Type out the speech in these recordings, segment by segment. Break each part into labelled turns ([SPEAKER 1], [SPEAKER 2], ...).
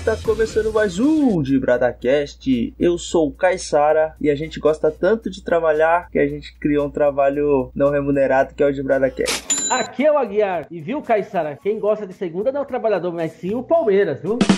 [SPEAKER 1] Está começando mais um DibradaCast. Eu sou o Caissara e a gente gosta tanto de trabalhar que a gente criou um trabalho não remunerado que é o DibradaCast.
[SPEAKER 2] Aqui é o Aguiar. E viu, Caissara? Quem gosta de segunda não é o trabalhador, mas sim o Palmeiras, viu?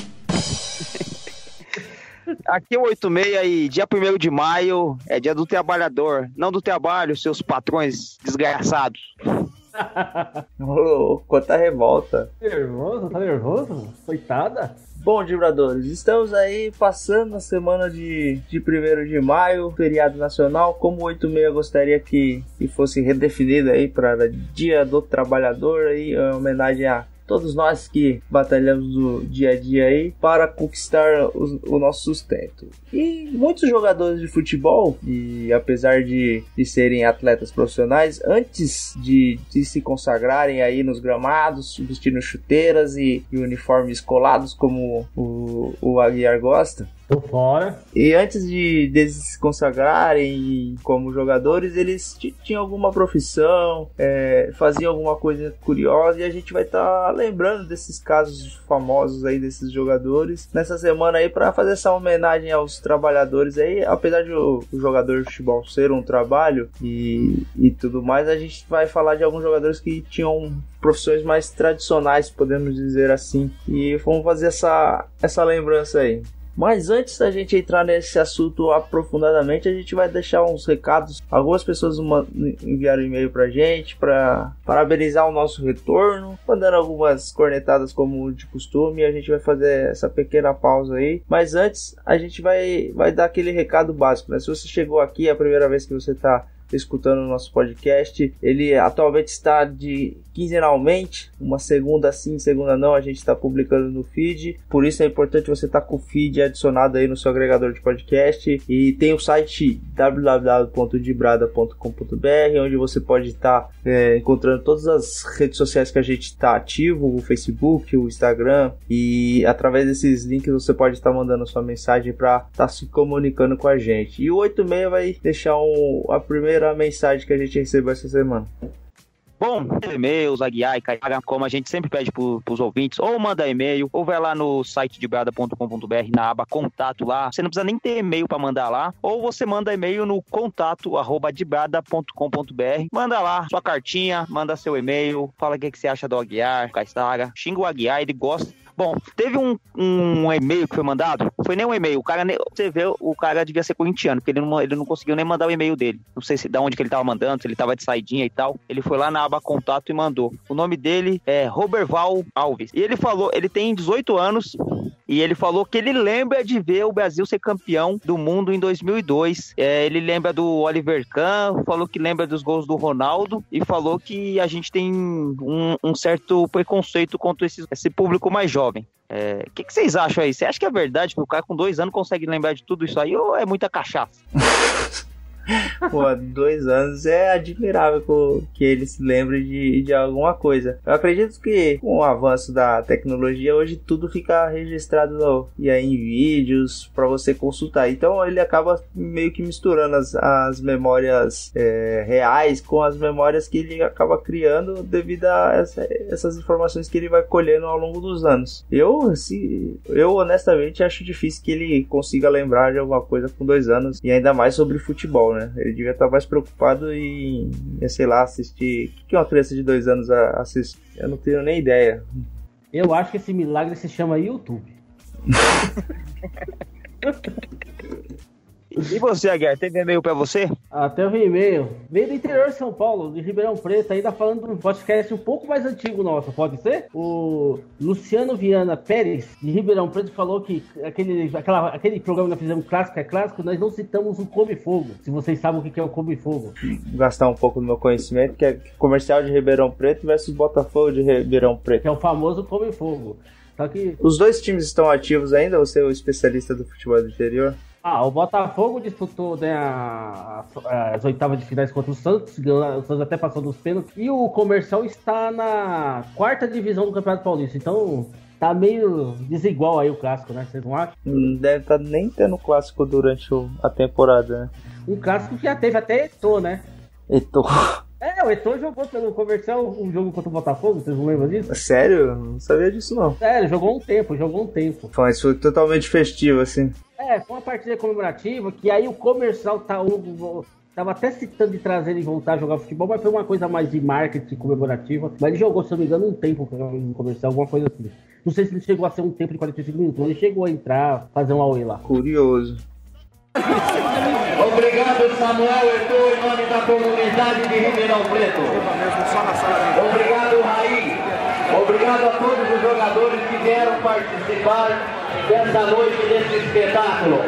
[SPEAKER 3] Aqui é o 86 e dia 1 de maio é dia do trabalhador, não do trabalho, seus patrões desgraçados.
[SPEAKER 1] Ô, quanta revolta.
[SPEAKER 2] Nervoso? Tá nervoso? Coitada.
[SPEAKER 1] Bom, Dibradores, estamos aí passando a semana de, de 1 de maio, feriado nacional. Como o 86 gostaria que, que fosse redefinido aí para Dia do Trabalhador, aí, em homenagem a todos nós que batalhamos do dia a dia aí para conquistar o, o nosso sustento. E muitos jogadores de futebol, e apesar de, de serem atletas profissionais, antes de, de se consagrarem aí nos gramados, vestindo chuteiras e, e uniformes colados como o, o Aguiar gosta,
[SPEAKER 2] Tô fora.
[SPEAKER 1] e antes de, de se consagrarem como jogadores, eles tinham alguma profissão, é, faziam alguma coisa curiosa e a gente vai estar tá lembrando desses casos famosos aí desses jogadores nessa semana aí para fazer essa homenagem aos trabalhadores aí. Apesar de o, o, jogador de futebol ser um trabalho e, e tudo mais, a gente vai falar de alguns jogadores que tinham profissões mais tradicionais, podemos dizer assim. E vamos fazer essa, essa lembrança aí. Mas antes da gente entrar nesse assunto aprofundadamente, a gente vai deixar uns recados. Algumas pessoas enviaram e-mail pra gente para parabenizar o nosso retorno, mandando algumas cornetadas como de costume. A gente vai fazer essa pequena pausa aí. Mas antes, a gente vai, vai dar aquele recado básico. Né? Se você chegou aqui, é a primeira vez que você está escutando o nosso podcast. Ele atualmente está de quinzenalmente, uma segunda sim, segunda não, a gente está publicando no feed. Por isso é importante você estar tá com o feed adicionado aí no seu agregador de podcast. E tem o site www.dibrada.com.br, onde você pode estar tá, é, encontrando todas as redes sociais que a gente está ativo, o Facebook, o Instagram. E através desses links você pode estar tá mandando sua mensagem para estar tá se comunicando com a gente. E o 86 vai deixar um, a primeira mensagem que a gente recebeu essa semana.
[SPEAKER 3] Bom, e-mails, Aguiar e Caiaga, como a gente sempre pede para os ouvintes, ou manda e-mail, ou vai lá no site de brada.com.br, na aba contato lá. Você não precisa nem ter e-mail para mandar lá, ou você manda e-mail no contato arroba debrada.com.br. Manda lá sua cartinha, manda seu e-mail, fala o que, que você acha do Aguiar, Caistaga, xinga o Aguiar, ele gosta Bom, teve um, um e-mail que foi mandado, foi nem um e-mail, o cara, você vê, o cara devia ser corintiano, porque ele não, ele não conseguiu nem mandar o e-mail dele. Não sei se da onde que ele tava mandando, se ele tava de saidinha e tal. Ele foi lá na aba contato e mandou. O nome dele é Roberval Alves. E ele falou, ele tem 18 anos, e ele falou que ele lembra de ver o Brasil ser campeão do mundo em 2002. É, ele lembra do Oliver Kahn, falou que lembra dos gols do Ronaldo e falou que a gente tem um, um certo preconceito contra esse, esse público mais jovem. O é, que, que, vocês acham aí? Você acha que é verdade que o cara com dois anos consegue lembrar de tudo isso aí ou é muita cachaça?
[SPEAKER 1] Pô, dois anos é admirável que ele se lembre de, de alguma coisa. Eu acredito que com o avanço da tecnologia, hoje tudo fica registrado no, e aí em vídeos para você consultar. Então ele acaba meio que misturando as, as memórias é, reais com as memórias que ele acaba criando devido a essa, essas informações que ele vai colhendo ao longo dos anos. Eu, assim, eu honestamente acho difícil que ele consiga lembrar de alguma coisa com dois anos e ainda mais sobre futebol né? Ele devia estar mais preocupado em, sei lá, assistir. O que uma criança de dois anos assiste? Eu não tenho nem ideia.
[SPEAKER 2] Eu acho que esse milagre se chama YouTube.
[SPEAKER 3] E você, Aguiar, teve e-mail pra você?
[SPEAKER 2] Até o e-mail. Veio do interior de São Paulo, de Ribeirão Preto, ainda falando de um podcast um pouco mais antigo nosso, pode ser? O Luciano Viana Pérez, de Ribeirão Preto, falou que aquele, aquela, aquele programa que nós fizemos clássico é clássico, nós não citamos o Come Fogo. Se vocês sabem o que é o Come Fogo.
[SPEAKER 1] Gastar um pouco do meu conhecimento, que é comercial de Ribeirão Preto versus Botafogo de Ribeirão Preto.
[SPEAKER 2] Que é o famoso Come Fogo. Só que...
[SPEAKER 1] Os dois times estão ativos ainda? Você é o especialista do futebol do interior?
[SPEAKER 2] Ah, o Botafogo disputou né, as oitavas de finais contra o Santos, o Santos até passou dos pênaltis. E o Comercial está na quarta divisão do Campeonato Paulista. Então tá meio desigual aí o clássico, né? Vocês não acham?
[SPEAKER 1] Não deve estar tá nem tendo clássico durante a temporada, né?
[SPEAKER 2] Um clássico que já teve até Etor, né?
[SPEAKER 1] Etor.
[SPEAKER 2] É, o Eto'o jogou pelo comercial um jogo contra o Botafogo, vocês não lembram disso?
[SPEAKER 1] Sério? Não sabia disso não.
[SPEAKER 2] Sério, jogou um tempo, jogou um tempo.
[SPEAKER 1] Mas foi totalmente festivo, assim.
[SPEAKER 2] É, foi uma partida comemorativa que aí o comercial tá. O, Tava até citando de trazer ele voltar a jogar futebol, mas foi uma coisa mais de marketing comemorativa. Mas ele jogou, se eu não me engano, um tempo no comercial, alguma coisa assim. Não sei se ele chegou a ser um tempo de 45 minutos, mas ele chegou a entrar, fazer um away lá.
[SPEAKER 1] Curioso.
[SPEAKER 4] Obrigado, Samuel Eto'o, da comunidade de Ribeirão Preto. Obrigado, Raí. Obrigado a todos os jogadores que vieram participar dessa noite, desse espetáculo.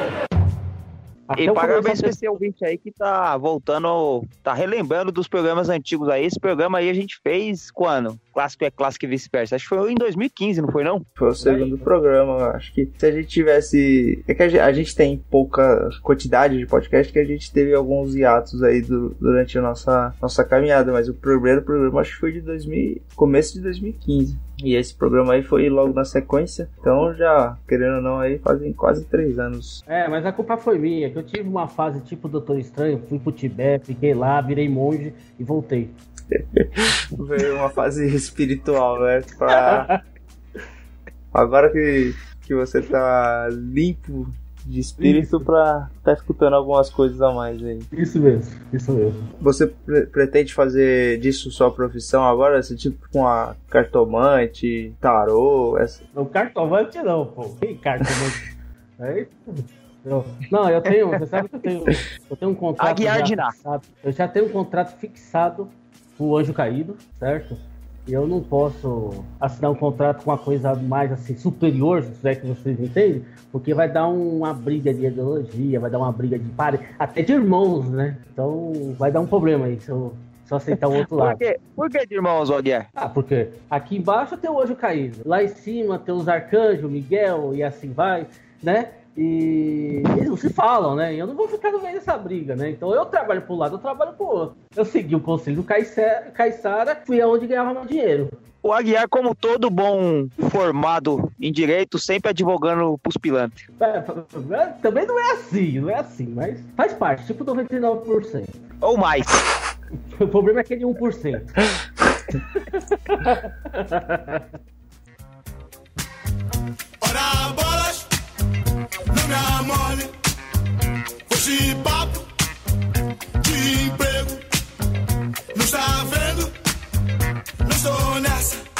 [SPEAKER 3] Até e parabéns pra esse ouvinte aí que tá voltando, tá relembrando dos programas antigos aí. Esse programa aí a gente fez quando? Clássico é clássico e vice-versa. Acho que foi em 2015, não foi não?
[SPEAKER 1] Foi o segundo programa. Acho que se a gente tivesse. É que a gente, a gente tem pouca quantidade de podcast que a gente teve alguns hiatos aí do, durante a nossa, nossa caminhada. Mas o primeiro programa acho que foi de 2000, começo de 2015. E esse programa aí foi logo na sequência. Então já, querendo ou não, aí fazem quase três anos.
[SPEAKER 2] É, mas a culpa foi minha, que eu tive uma fase tipo Doutor Estranho, fui pro Tibete, fiquei lá, virei monge e voltei.
[SPEAKER 1] Veio uma fase espiritual, né? Pra... Agora que, que você tá limpo de espírito isso. pra tá escutando algumas coisas a mais aí.
[SPEAKER 2] Isso mesmo, isso mesmo.
[SPEAKER 1] Você pre pretende fazer disso sua profissão agora? Esse tipo com a cartomante, tarô? Essa...
[SPEAKER 2] Não, cartomante não, pô. Que cartomante? é eu, não, eu tenho, você sabe que eu tenho, eu tenho um contrato.
[SPEAKER 3] Aguiar de
[SPEAKER 2] Eu já tenho um contrato fixado pro Anjo Caído, certo? Eu não posso assinar um contrato com uma coisa mais assim superior, se é que vocês entendem, porque vai dar uma briga de ideologia, vai dar uma briga de pare, até de irmãos, né? Então vai dar um problema aí se eu, se eu aceitar o outro lado.
[SPEAKER 3] Por, quê? Por que de irmãos, Oguiar?
[SPEAKER 2] Ah, porque aqui embaixo tem o anjo caído, lá em cima tem os arcanjos, Miguel e assim vai, né? E eles não se falam, né? E eu não vou ficar no meio dessa briga, né? Então eu trabalho pro lado, eu trabalho pro outro. Eu segui o conselho do Caissara, fui aonde ganhava mais dinheiro.
[SPEAKER 3] O Aguiar, como todo bom formado em direito, sempre advogando pros pilantras.
[SPEAKER 2] É, é, também não é assim, não é assim, mas faz parte, tipo 99%.
[SPEAKER 3] Ou mais.
[SPEAKER 2] o problema é aquele 1%. me amole. Fosse papo de emprego. Não está vendo? Não estou nessa.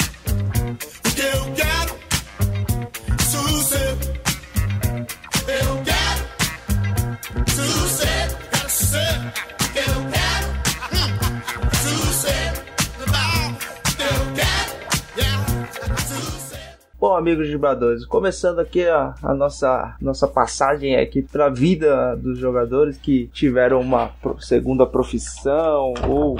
[SPEAKER 1] Bom, amigos vibradores, começando aqui a, a, nossa, nossa passagem aqui para a vida dos jogadores que tiveram uma segunda profissão ou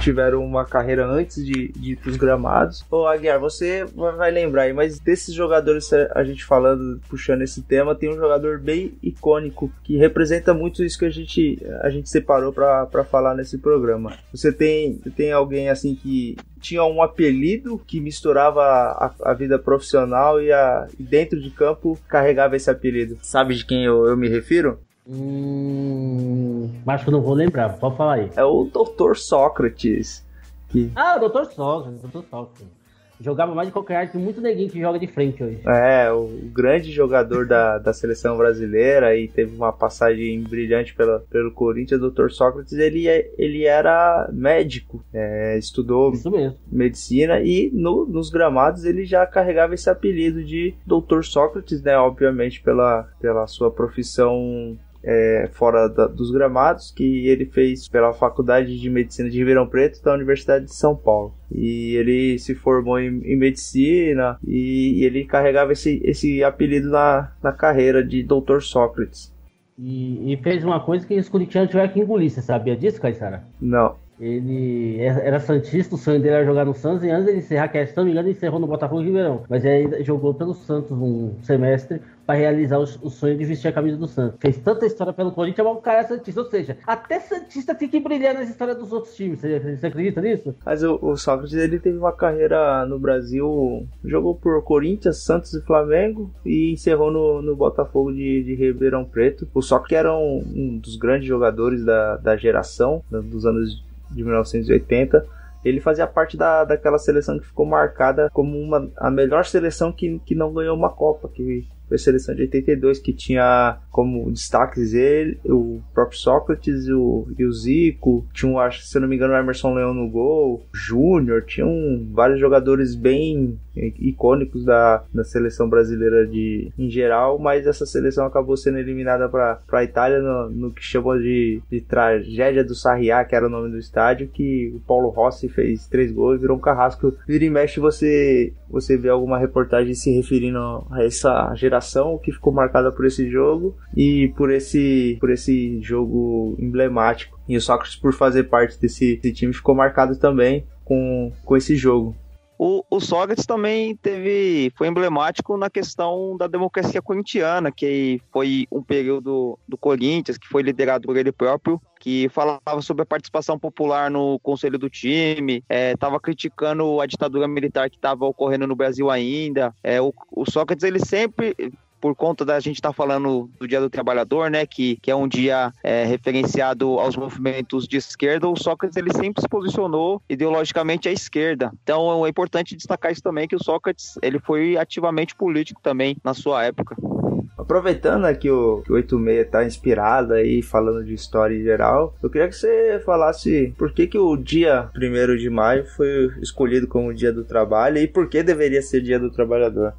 [SPEAKER 1] tiveram uma carreira antes de, de ir pros gramados. Ô Aguiar, você vai lembrar aí, mas desses jogadores, a gente falando, puxando esse tema, tem um jogador bem icônico que representa muito isso que a gente, a gente separou para falar nesse programa. Você tem, tem alguém assim que tinha um apelido que misturava a, a vida profissional e, a, e dentro de campo carregava esse apelido. Sabe de quem eu, eu me refiro?
[SPEAKER 2] Hum, acho que eu não vou lembrar, pode falar aí.
[SPEAKER 1] É o Dr. Sócrates.
[SPEAKER 2] Que... Ah, o Dr. Sócrates, Dr. Sócrates. Jogava mais de qualquer arte, muito neguinho que joga de frente hoje.
[SPEAKER 1] É, o grande jogador da, da seleção brasileira e teve uma passagem brilhante pela, pelo Corinthians, o Dr. Sócrates, ele, é, ele era médico, é, estudou medicina e no, nos gramados ele já carregava esse apelido de Dr. Sócrates, né? Obviamente pela, pela sua profissão é, fora da, dos gramados, que ele fez pela Faculdade de Medicina de Ribeirão Preto da Universidade de São Paulo. E ele se formou em, em medicina e, e, ele carregava esse, esse apelido na, na carreira de Dr. Sócrates.
[SPEAKER 2] E, e, fez uma coisa que os corintianos tiveram que engolir, você sabia disso, Caissara?
[SPEAKER 1] Não.
[SPEAKER 2] Ele era Santista, o sonho dele era jogar no Santos, e antes de encerrar, que se não me engano, ele encerrou no Botafogo de Ribeirão. Mas ele jogou pelo Santos um semestre para realizar o, o, sonho de vestir a camisa do Santos. Fez tanta história pelo Corinthians, mas o cara é Santista. Ou seja, até Santista tem que brilhar nas histórias dos outros times. Você, você acredita nisso?
[SPEAKER 1] Mas o, o, Sócrates ele teve uma carreira no Brasil, jogou por Corinthians, Santos e Flamengo e encerrou no, no Botafogo de, de Ribeirão Preto. O Sócrates era um, um dos grandes jogadores da, da geração dos anos de 1980 ele fazia parte da, daquela seleção que ficou marcada como uma, a melhor seleção que, que não ganhou uma Copa, que foi a seleção de 82, que tinha como destaques ele, o próprio Sócrates o, e o Zico, tinha, um, acho, se não me engano, o Emerson Leão no gol, Júnior, tinham vários jogadores bem icônicos da, da seleção brasileira de, em geral, mas essa seleção acabou sendo eliminada para a Itália no, no, que chamou de, de tragédia do Sarriá, que era o nome do estádio, que o Paulo Rossi fez três gols, virou um carrasco. Vira e mexe você, você vê alguma reportagem se referindo a essa geração que ficou marcada por esse jogo e por esse, por esse jogo emblemático. E o Sócrates, por fazer parte desse, desse time, ficou marcado também com, com esse jogo.
[SPEAKER 3] O, o Sócrates também teve, foi emblemático na questão da democracia corintiana, que foi um período do Corinthians, que foi liderado por ele próprio, que falava sobre a participação popular no conselho do time, estava é, criticando a ditadura militar que estava ocorrendo no Brasil ainda. É, o, o Sócrates ele sempre por conta da gente estar tá falando do Dia do Trabalhador, né, que, que é um dia é, referenciado aos movimentos de esquerda, o Sócrates ele sempre se posicionou ideologicamente à esquerda. Então é importante destacar isso também que o Sócrates ele foi ativamente político também na sua época.
[SPEAKER 1] Aproveitando aqui o, o 86 tá inspirado aí, falando de história em geral, eu queria que você falasse por que, que o dia 1 de maio foi escolhido como dia do trabalho e por que deveria ser dia do trabalhador.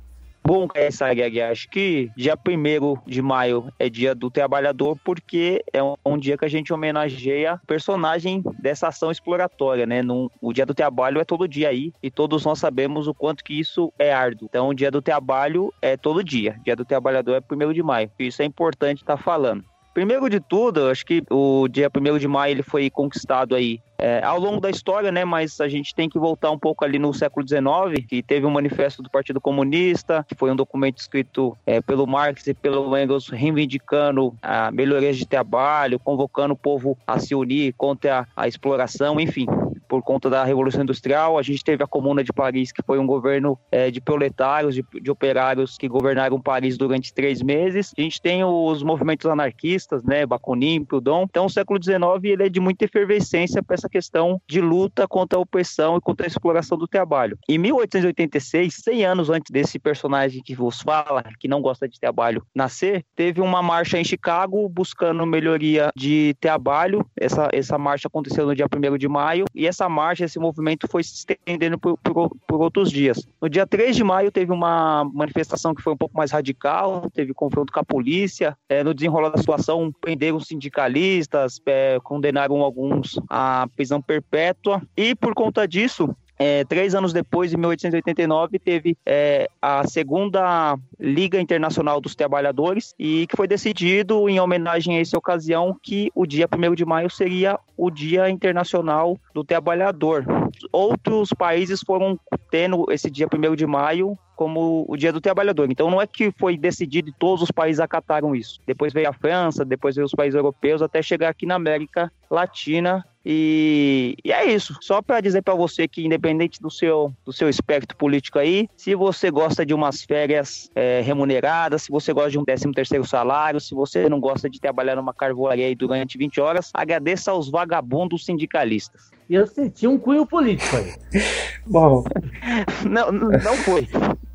[SPEAKER 3] Bom, Aguiar, acho que dia 1 de maio é dia do trabalhador porque é um, um, dia que a gente homenageia o personagem dessa ação exploratória, né? Num, o dia do trabalho é todo dia aí e todos nós sabemos o quanto que isso é árduo. Então, o dia do trabalho é todo dia. Dia do trabalhador é 1 de maio. Isso é importante estar tá falando. Primeiro de tudo, acho que o dia 1 de maio ele foi conquistado aí é, ao longo da história, né? Mas a gente tem que voltar um pouco ali no século XIX, que teve um manifesto do Partido Comunista, que foi um documento escrito é, pelo Marx e pelo Engels reivindicando a melhoria de trabalho, convocando o povo a se unir contra a, a exploração, enfim por conta da Revolução Industrial. A gente teve a Comuna de Paris, que foi um governo é, de proletários, de, de, operários que governaram Paris durante três meses. A gente tem os movimentos anarquistas, né, Bakunin, Proudhon. Então, o século XIX ele é de muita efervescência para essa questão de luta contra a opressão e contra a exploração do trabalho. Em 1886, 100 anos antes desse personagem que vos fala, que não gosta de trabalho, nascer, teve uma marcha em Chicago buscando melhoria de trabalho. Essa, essa marcha aconteceu no dia 1 de maio e essa essa marcha, esse movimento foi se estendendo por, por, por, outros dias. No dia 3 de maio teve uma manifestação que foi um pouco mais radical, teve confronto com a polícia. É, no desenrolar da situação, prenderam sindicalistas, é, condenaram alguns à prisão perpétua. E por conta disso, é, três anos depois, em 1889, teve é, a segunda Liga Internacional dos Trabalhadores e que foi decidido, em homenagem a essa ocasião, que o dia 1 de maio seria o Dia Internacional do Trabalhador. Outros países foram tendo esse dia 1 de maio como o Dia do Trabalhador. Então não é que foi decidido e todos os países acataram isso. Depois veio a França, depois veio os países europeus, até chegar aqui na América Latina e, e, é isso. Só para dizer para você que, independente do seu, do seu espectro político aí, se você gosta de umas férias é, remuneradas, se você gosta de um 13 terceiro salário, se você não gosta de trabalhar numa carvoaria aí durante 20 horas, agradeça aos vagabundos sindicalistas.
[SPEAKER 2] Eu senti um cunho político aí.
[SPEAKER 3] Bom. não, não foi.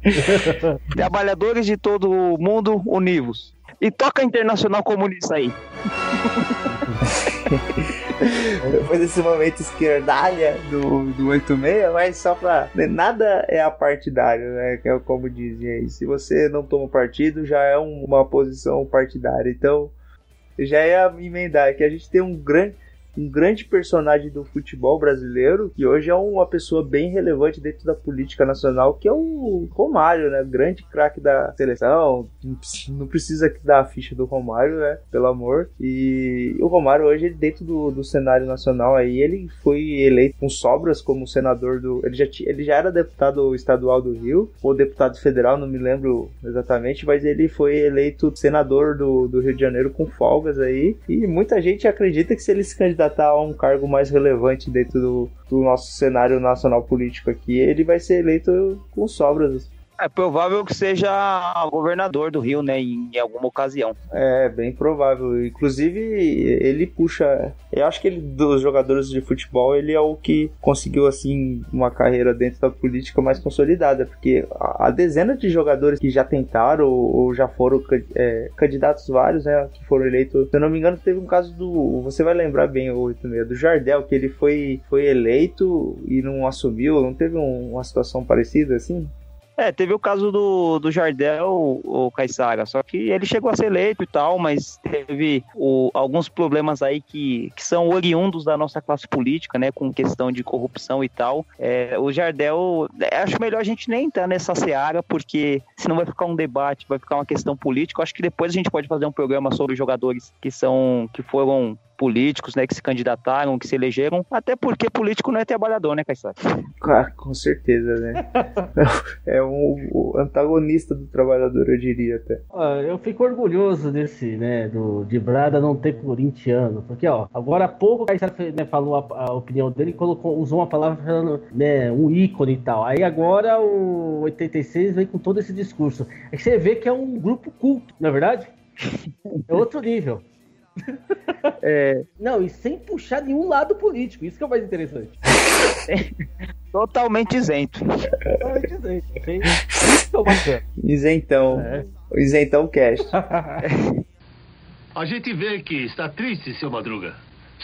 [SPEAKER 3] Trabalhadores de todo o mundo univos. E toca Internacional Comunista aí.
[SPEAKER 1] Depois desse momento esquerdalha do, do 86, mas só pra. Né, nada é apartidário, né? Que é como dizem aí. Se você não toma partido, já é uma posição partidária. Então, já é emendar que a gente tem um grande um grande personagem do futebol brasileiro, que hoje é uma pessoa bem relevante dentro da política nacional, que é o Romário, né? Grande craque da seleção. Não precisa dar a ficha do Romário, né? Pelo amor. E o Romário hoje, dentro do, do cenário nacional aí, ele foi eleito com sobras como senador do. Ele já, tinha, ele já era deputado estadual do Rio, ou deputado federal, não me lembro exatamente, mas ele foi eleito senador do, do Rio de Janeiro com folgas aí. E muita gente acredita que se ele se candidatar candidatar a um cargo mais relevante dentro do, do nosso cenário nacional político aqui, ele vai ser eleito com sobras
[SPEAKER 3] É provável que seja governador do Rio, né, em, alguma ocasião.
[SPEAKER 1] É, bem provável. Inclusive, ele puxa. Eu acho que ele, dos jogadores de futebol, ele é o que conseguiu, assim, uma carreira dentro da política mais consolidada. Porque a, dezena de jogadores que já tentaram ou, ou já foram é, candidatos vários, né, que foram eleitos. Se eu não me engano, teve um caso do. Você vai lembrar bem, o 86, do Jardel, que ele foi, foi eleito e não assumiu. Não teve um, uma situação parecida assim?
[SPEAKER 3] É, teve o caso do, do Jardel, o Caissara, só que ele chegou a ser eleito e tal, mas teve o, alguns problemas aí que, que são oriundos da nossa classe política, né, com questão de corrupção e tal. É, o Jardel, é, acho melhor a gente nem entrar nessa seara, porque senão vai ficar um debate, vai ficar uma questão política. Acho que depois a gente pode fazer um programa sobre jogadores que são, que foram políticos, né, que se candidataram, que se elegeram, até porque político não é trabalhador, né, Caissara?
[SPEAKER 1] Claro, com certeza, né? é um, antagonista do trabalhador, eu diria até.
[SPEAKER 2] Eu fico orgulhoso desse, né, do, de Brada não ter corintiano, porque, ó, agora há pouco o Caissara né, falou a, a, opinião dele e colocou, usou uma palavra falando, né, um ícone e tal. Aí agora o 86 vem com todo esse discurso. Aí você vê que é um grupo culto, não é verdade? É outro nível.
[SPEAKER 3] É...
[SPEAKER 2] Não, e sem puxar nenhum lado político, isso que é o mais interessante.
[SPEAKER 3] Totalmente isento.
[SPEAKER 2] Totalmente isento. Isso é.
[SPEAKER 1] Isentão. É. Isentão cash.
[SPEAKER 5] A gente vê que está triste, seu Madruga.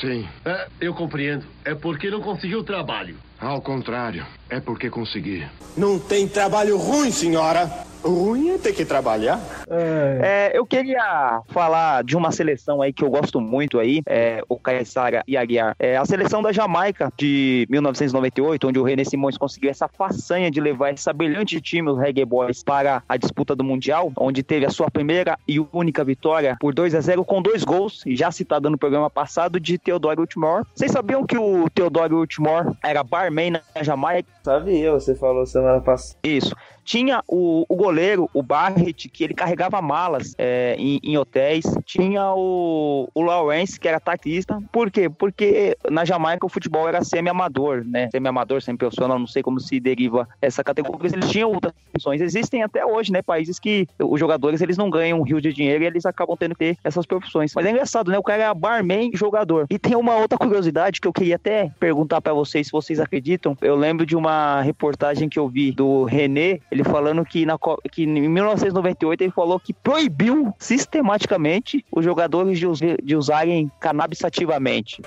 [SPEAKER 6] Sim.
[SPEAKER 5] É, eu compreendo. É porque não conseguiu trabalho.
[SPEAKER 6] Ao contrário, é porque consegui.
[SPEAKER 7] Não tem trabalho ruim, senhora. Ruim é ter que trabalhar.
[SPEAKER 3] É, eu queria falar de uma seleção aí que eu gosto muito aí, é, o Caissara e Aguiar. É a seleção da Jamaica de 1998, onde o René Simões conseguiu essa façanha de levar essa brilhante time, os Reggae Boys, para a disputa do Mundial, onde teve a sua primeira e única vitória por 2 a 0 com dois gols, já citado no programa passado, de Theodore Whitmore. Vocês sabiam que o Theodore Whitmore era barman na Jamaica?
[SPEAKER 1] Sabia, você falou semana passada.
[SPEAKER 3] Isso. Tinha o, o goleiro, o Barrett, que ele carregava malas é, em, em, hotéis. Tinha o, o Lawrence, que era taxista. Por quê? Porque na Jamaica o futebol era semi-amador, né? Semi-amador, semi-profissional, não sei como se deriva essa categoria. Eles tinham outras funções. Existem até hoje, né? Países que os jogadores eles não ganham um rio de dinheiro e eles acabam tendo que ter essas profissões. Mas é engraçado, né? O cara é barman jogador. E tem uma outra curiosidade que eu queria até perguntar para vocês se vocês acreditam. Eu lembro de uma reportagem que eu vi do René ele falando que, na, que em 1998 ele falou que proibiu sistematicamente os jogadores de, us, de usarem cannabis ativamente.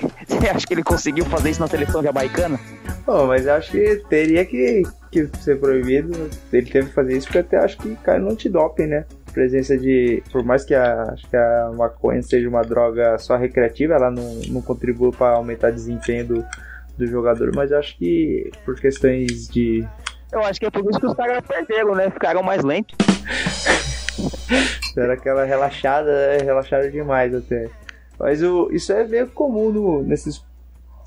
[SPEAKER 3] Você acha que ele conseguiu fazer isso na seleção jamaicana?
[SPEAKER 1] Bom, mas acho que teria que, que ser proibido. Ele teve que fazer isso porque até acho que cai no antidoping, né? presença de. Por mais que a, que a maconha seja uma droga só recreativa, ela não, não contribui para aumentar o desempenho do, do jogador, mas acho que por questões de
[SPEAKER 3] eu acho que é por isso que os caras perderam, né? Ficaram mais lentos.
[SPEAKER 1] Era aquela relaxada, né? relaxada demais até. Mas o, isso é meio comum no, nesses,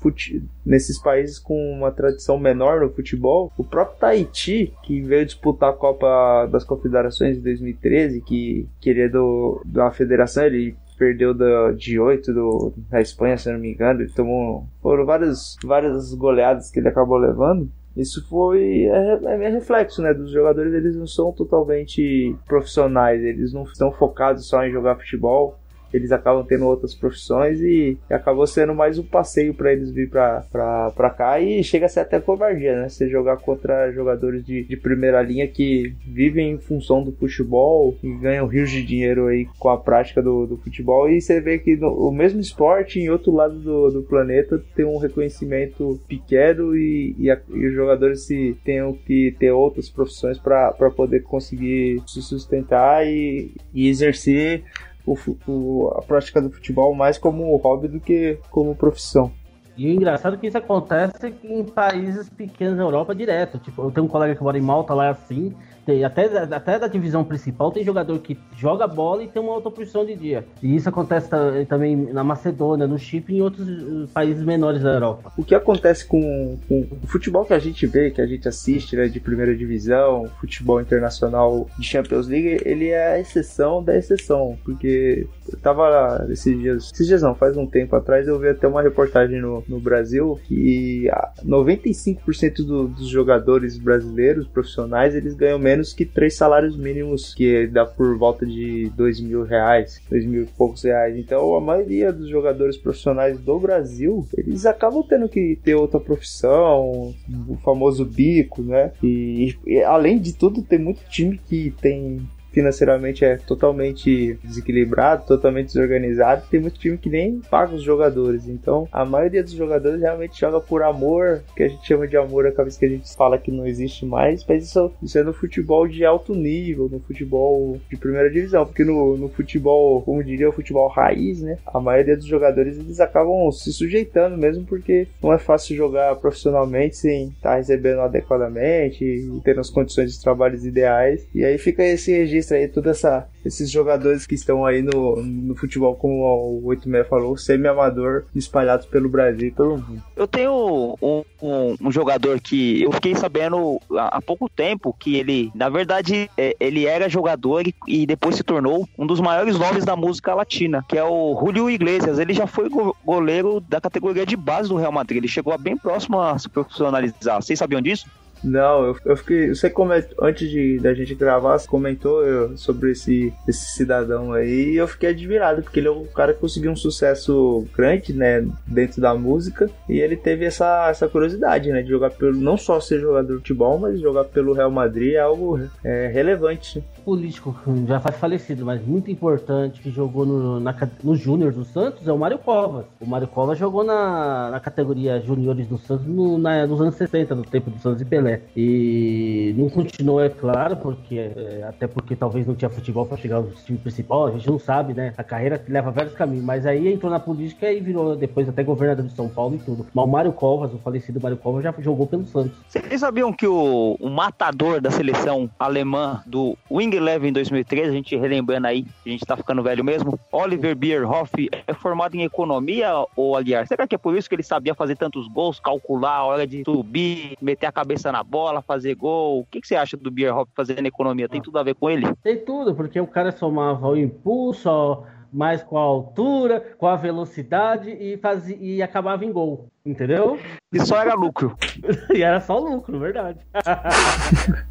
[SPEAKER 1] fute, nesses países com uma tradição menor no futebol. O próprio Tahiti, que veio disputar a Copa das Confederações de 2013, que queria do, da federação, ele perdeu de 8 do, da Espanha, se não me engano. Ele tomou. Foram várias, várias goleadas que ele acabou levando. Isso foi é, é, reflexo, né? Dos jogadores, eles não são totalmente profissionais, eles não estão focados só em jogar futebol eles acabam tendo outras profissões e acabou sendo mais um passeio para eles vir para cá e chega a ser até covardia, né? Você jogar contra jogadores de, de primeira linha que vivem em função do futebol e ganham rios de dinheiro aí com a prática do, do futebol e você vê que no, o mesmo esporte em outro lado do, do planeta tem um reconhecimento pequeno e, e, a, e os jogadores se tenham que ter outras profissões para poder conseguir se sustentar e, e exercer o, o, a prática do futebol mais como hobby do que como profissão.
[SPEAKER 2] E o engraçado é que isso acontece em países pequenos da Europa direto. Tipo, eu tenho um colega que mora em Malta lá assim, tem, até, até da divisão principal tem jogador que joga bola e tem uma outra posição de dia. E isso acontece também na Macedônia, no Chipre e em outros eh, países menores da Europa.
[SPEAKER 1] O que acontece com, com o futebol que a gente vê, que a gente assiste, né, de primeira divisão, futebol internacional de Champions League, ele é a exceção da exceção. Porque eu tava esses dias, esses dias não, faz um tempo atrás eu vi até uma reportagem no, no Brasil que 95% do, dos jogadores brasileiros profissionais eles ganham menos que três salários mínimos, que dá por volta de dois mil reais, dois mil e poucos reais. Então a maioria dos jogadores profissionais do Brasil eles acabam tendo que ter outra profissão, o famoso bico, né? E, e além de tudo, tem muito time que tem financeiramente é totalmente desequilibrado, totalmente desorganizado. Tem muito time que nem paga os jogadores. Então, a maioria dos jogadores realmente joga por amor, que a gente chama de amor, a cabeça que a gente fala que não existe mais, mas isso, isso é no futebol de alto nível, no futebol de primeira divisão, porque no, no futebol, como diria, o futebol raiz, né? A maioria dos jogadores eles acabam se sujeitando mesmo porque não é fácil jogar profissionalmente sem estar tá recebendo adequadamente tendo as condições de trabalhos ideais. E aí fica esse registro aí todos esses jogadores que estão aí no, no futebol, como o 86 falou, semi-amador, espalhados pelo Brasil e pelo mundo.
[SPEAKER 3] Eu tenho um, um, um, jogador que eu fiquei sabendo há, há pouco tempo que ele, na verdade, é, ele era jogador e, e, depois se tornou um dos maiores nomes da música latina, que é o Julio Iglesias. Ele já foi goleiro da categoria de base do Real Madrid. Ele chegou bem próximo a se profissionalizar. Vocês sabiam disso?
[SPEAKER 1] Não, eu, eu fiquei. Você comentou, antes de, da gente gravar, você comentou eu, sobre esse, esse cidadão aí e eu fiquei admirado, porque ele é um cara que conseguiu um sucesso grande, né, dentro da música, e ele teve essa, essa curiosidade, né, de jogar pelo. não só ser jogador de futebol, mas jogar pelo Real Madrid é algo é, relevante.
[SPEAKER 2] Político, já faz falecido, mas muito importante, que jogou no, na, no Júnior do Santos, é o Mário Covas. O Mário Covas jogou na, na categoria Júniores do Santos no, na, nos anos 60, no tempo do Santos e Pelé. Pelé. E não continuou, é claro, porque é, até porque talvez não tinha futebol para chegar ao time principal, a gente não sabe, né? A carreira leva vários caminhos, mas aí entrou na política e virou depois até governador de São Paulo e tudo. Mas o Mário Covas, o falecido Mário Covas, já jogou pelo Santos.
[SPEAKER 3] Vocês sabiam que o, o matador da seleção alemã do Wing Eleven em 2013, a gente relembrando aí, a gente tá ficando velho mesmo, Oliver Bierhoff é formado em economia, ou aliás, será que é por isso que ele sabia fazer tantos gols, calcular a hora de subir, meter a cabeça na bola, fazer gol. O que, que você acha do Beer Hop fazendo economia? Tem tudo a ver com ele?
[SPEAKER 2] Tem tudo, porque o cara somava o impulso, mais com a altura, com a velocidade e, fazia, e acabava em gol. Entendeu?
[SPEAKER 3] E só era lucro.
[SPEAKER 2] e era só lucro, verdade.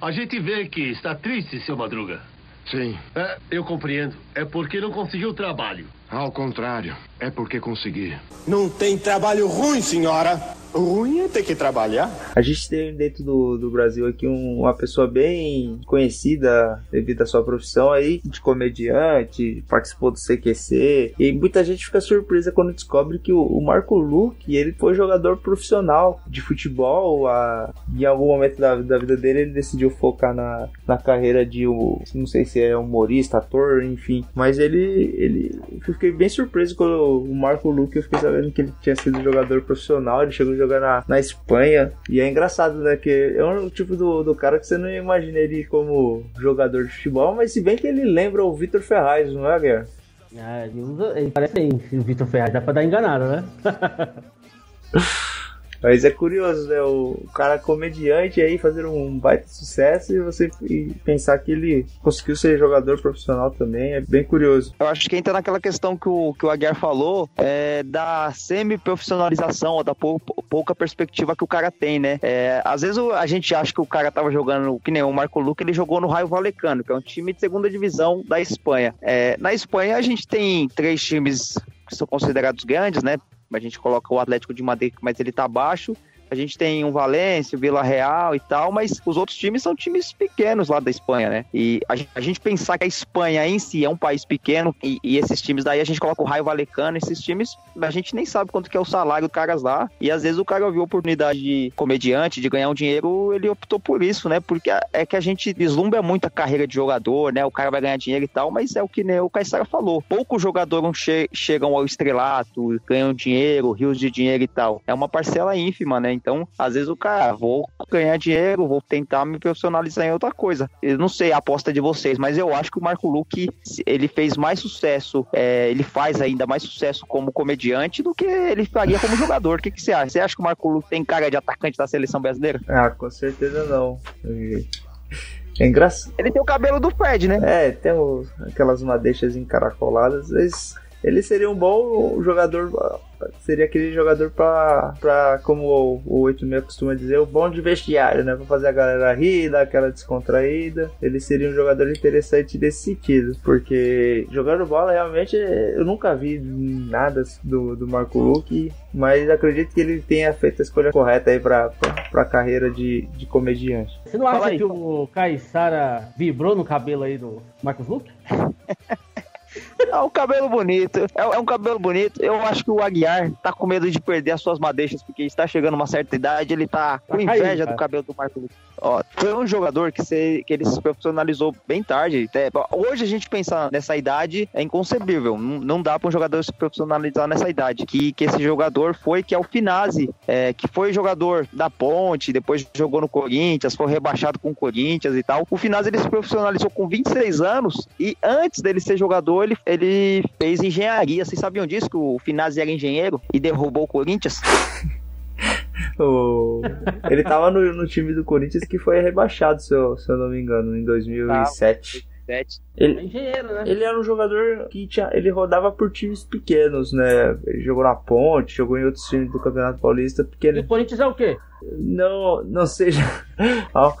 [SPEAKER 5] a gente vê que está triste, seu Madruga.
[SPEAKER 6] Sim.
[SPEAKER 5] É, eu compreendo. É porque não conseguiu trabalho.
[SPEAKER 6] Ao contrário, é porque consegui.
[SPEAKER 7] Não tem trabalho ruim, senhora. Ruim é ter que trabalhar.
[SPEAKER 1] A gente tem dentro do, do Brasil aqui um, uma pessoa bem conhecida devido à sua profissão aí, de comediante, participou do CQC, e muita gente fica surpresa quando descobre que o, o Marco Luque, ele foi jogador profissional de futebol, a, em algum momento da, da vida dele ele decidiu focar na, na carreira de, um, não sei se é humorista, ator, enfim, mas ele, ele, fiquei bem surpreso quando o Marco Luque, eu fiquei sabendo que ele tinha sido jogador profissional, ele chegou jogar na, na Espanha. E é engraçado, né? Que é um tipo do, do cara que você não imagina ele como jogador de futebol, mas se bem que ele lembra o Vitor Ferraz, não é, Guerra?
[SPEAKER 2] Ah, ele, usa, ele parece bem, o Vitor Ferraz, dá pra dar enganado, né?
[SPEAKER 1] Mas é curioso, né? O cara comediante aí fazer um baita sucesso e você pensar que ele conseguiu ser jogador profissional também, é bem curioso.
[SPEAKER 3] Eu acho que entra naquela questão que o, que o Aguiar falou, é, da semi-profissionalização, ou da pou, pouca perspectiva que o cara tem, né? É, às vezes a gente acha que o cara tava jogando, que nem o Marco Luque, ele jogou no Raio Valecano, que é um time de segunda divisão da Espanha. É, na Espanha a gente tem três times que são considerados grandes, né? A gente coloca o Atlético de Madrid, mas ele tá abaixo. A gente tem um Valência, o Vila Real e tal, mas os outros times são times pequenos lá da Espanha, né? E a gente, pensar que a Espanha em si é um país pequeno e, e, esses times daí a gente coloca o Raio Valecano, esses times a gente nem sabe quanto que é o salário dos caras lá. E às vezes o cara viu a oportunidade de comediante, de ganhar um dinheiro, ele optou por isso, né? Porque é que a gente deslumbra muito a carreira de jogador, né? O cara vai ganhar dinheiro e tal, mas é o que né, o Caissara falou. Poucos jogadores che chegam ao estrelato, ganham dinheiro, rios de dinheiro e tal. É uma parcela ínfima, né? Então, às vezes o cara, vou ganhar dinheiro, vou tentar me profissionalizar em outra coisa. Eu não sei a aposta de vocês, mas eu acho que o Marco Luque, ele fez mais sucesso, é, ele faz ainda mais sucesso como comediante do que ele faria como jogador. O que, que você acha? Você acha que o Marco Luque tem cara de atacante da seleção brasileira?
[SPEAKER 1] Ah, com certeza não. É engraçado.
[SPEAKER 3] Ele tem o cabelo do Fred, né?
[SPEAKER 1] É, tem o, aquelas madeixas encaracoladas, mas ele seria um bom jogador. Seria aquele jogador pra, pra como o, o 86 costuma dizer, o bom de vestiário, né? Pra fazer a galera rir, dar aquela descontraída. Ele seria um jogador interessante nesse sentido. Porque jogando bola, realmente, eu nunca vi nada do, do Marco Luque. Mas acredito que ele tenha feito a escolha correta aí pra, pra, pra carreira de, de comediante.
[SPEAKER 2] Você não acha que o Caissara vibrou no cabelo aí do Marcos Luque?
[SPEAKER 3] É um cabelo bonito. É, é, um cabelo bonito. Eu acho que o Aguiar tá com medo de perder as suas madeixas, porque está chegando uma certa idade, ele tá com inveja do cabelo do Marco Luque. Ó, foi um jogador que, se, que ele se profissionalizou bem tarde. Até, hoje a gente pensar nessa idade é inconcebível. Não, não dá para um jogador se profissionalizar nessa idade. Que, que esse jogador foi, que é o Finazzi, é, que foi jogador da Ponte, depois jogou no Corinthians, foi rebaixado com o Corinthians e tal. O Finazzi ele se profissionalizou com 26 anos e antes dele ser jogador, ele, ele fez engenharia. Vocês sabiam disso? Que o Finazzi era engenheiro e derrubou o Corinthians?
[SPEAKER 1] O... Ele tava no, no, time do Corinthians que foi rebaixado, se eu, se eu não me engano, em 2007. Ele,
[SPEAKER 2] é engenheiro, né?
[SPEAKER 1] Ele era um jogador que tinha, ele rodava por times pequenos, né? Ele jogou na Ponte, jogou em outros times do Campeonato Paulista pequeno.
[SPEAKER 2] E o Corinthians é o quê?
[SPEAKER 1] Não, não seja. Ó,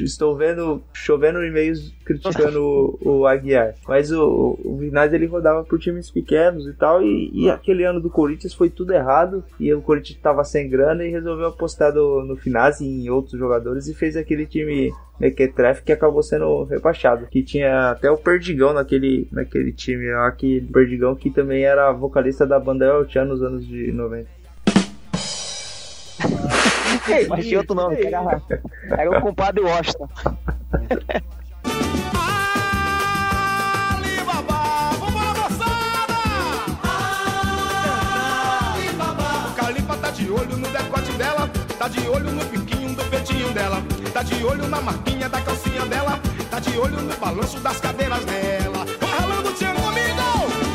[SPEAKER 1] estou vendo, chovendo e-mails criticando o, o, Aguiar. Mas o, o Vinaz ele rodava por times pequenos e tal. E, e, aquele ano do Corinthians foi tudo errado. E o Corinthians estava sem grana e resolveu apostar do, no Finaz e em outros jogadores e fez aquele time Mequetrefe que acabou sendo rebaixado. Que tinha até o Perdigão naquele, naquele time lá. Que, Perdigão que também era vocalista da banda El Chan nos anos de 90.
[SPEAKER 3] Mas tinha outro nome, era, era o compadre Washington.
[SPEAKER 8] Tá de olho no decote dela, tá de olho no piquinho do peitinho dela, tá de olho na marquinha da calcinha dela, tá de olho no balanço das cadeiras dela. Vai ralando tchan comigo,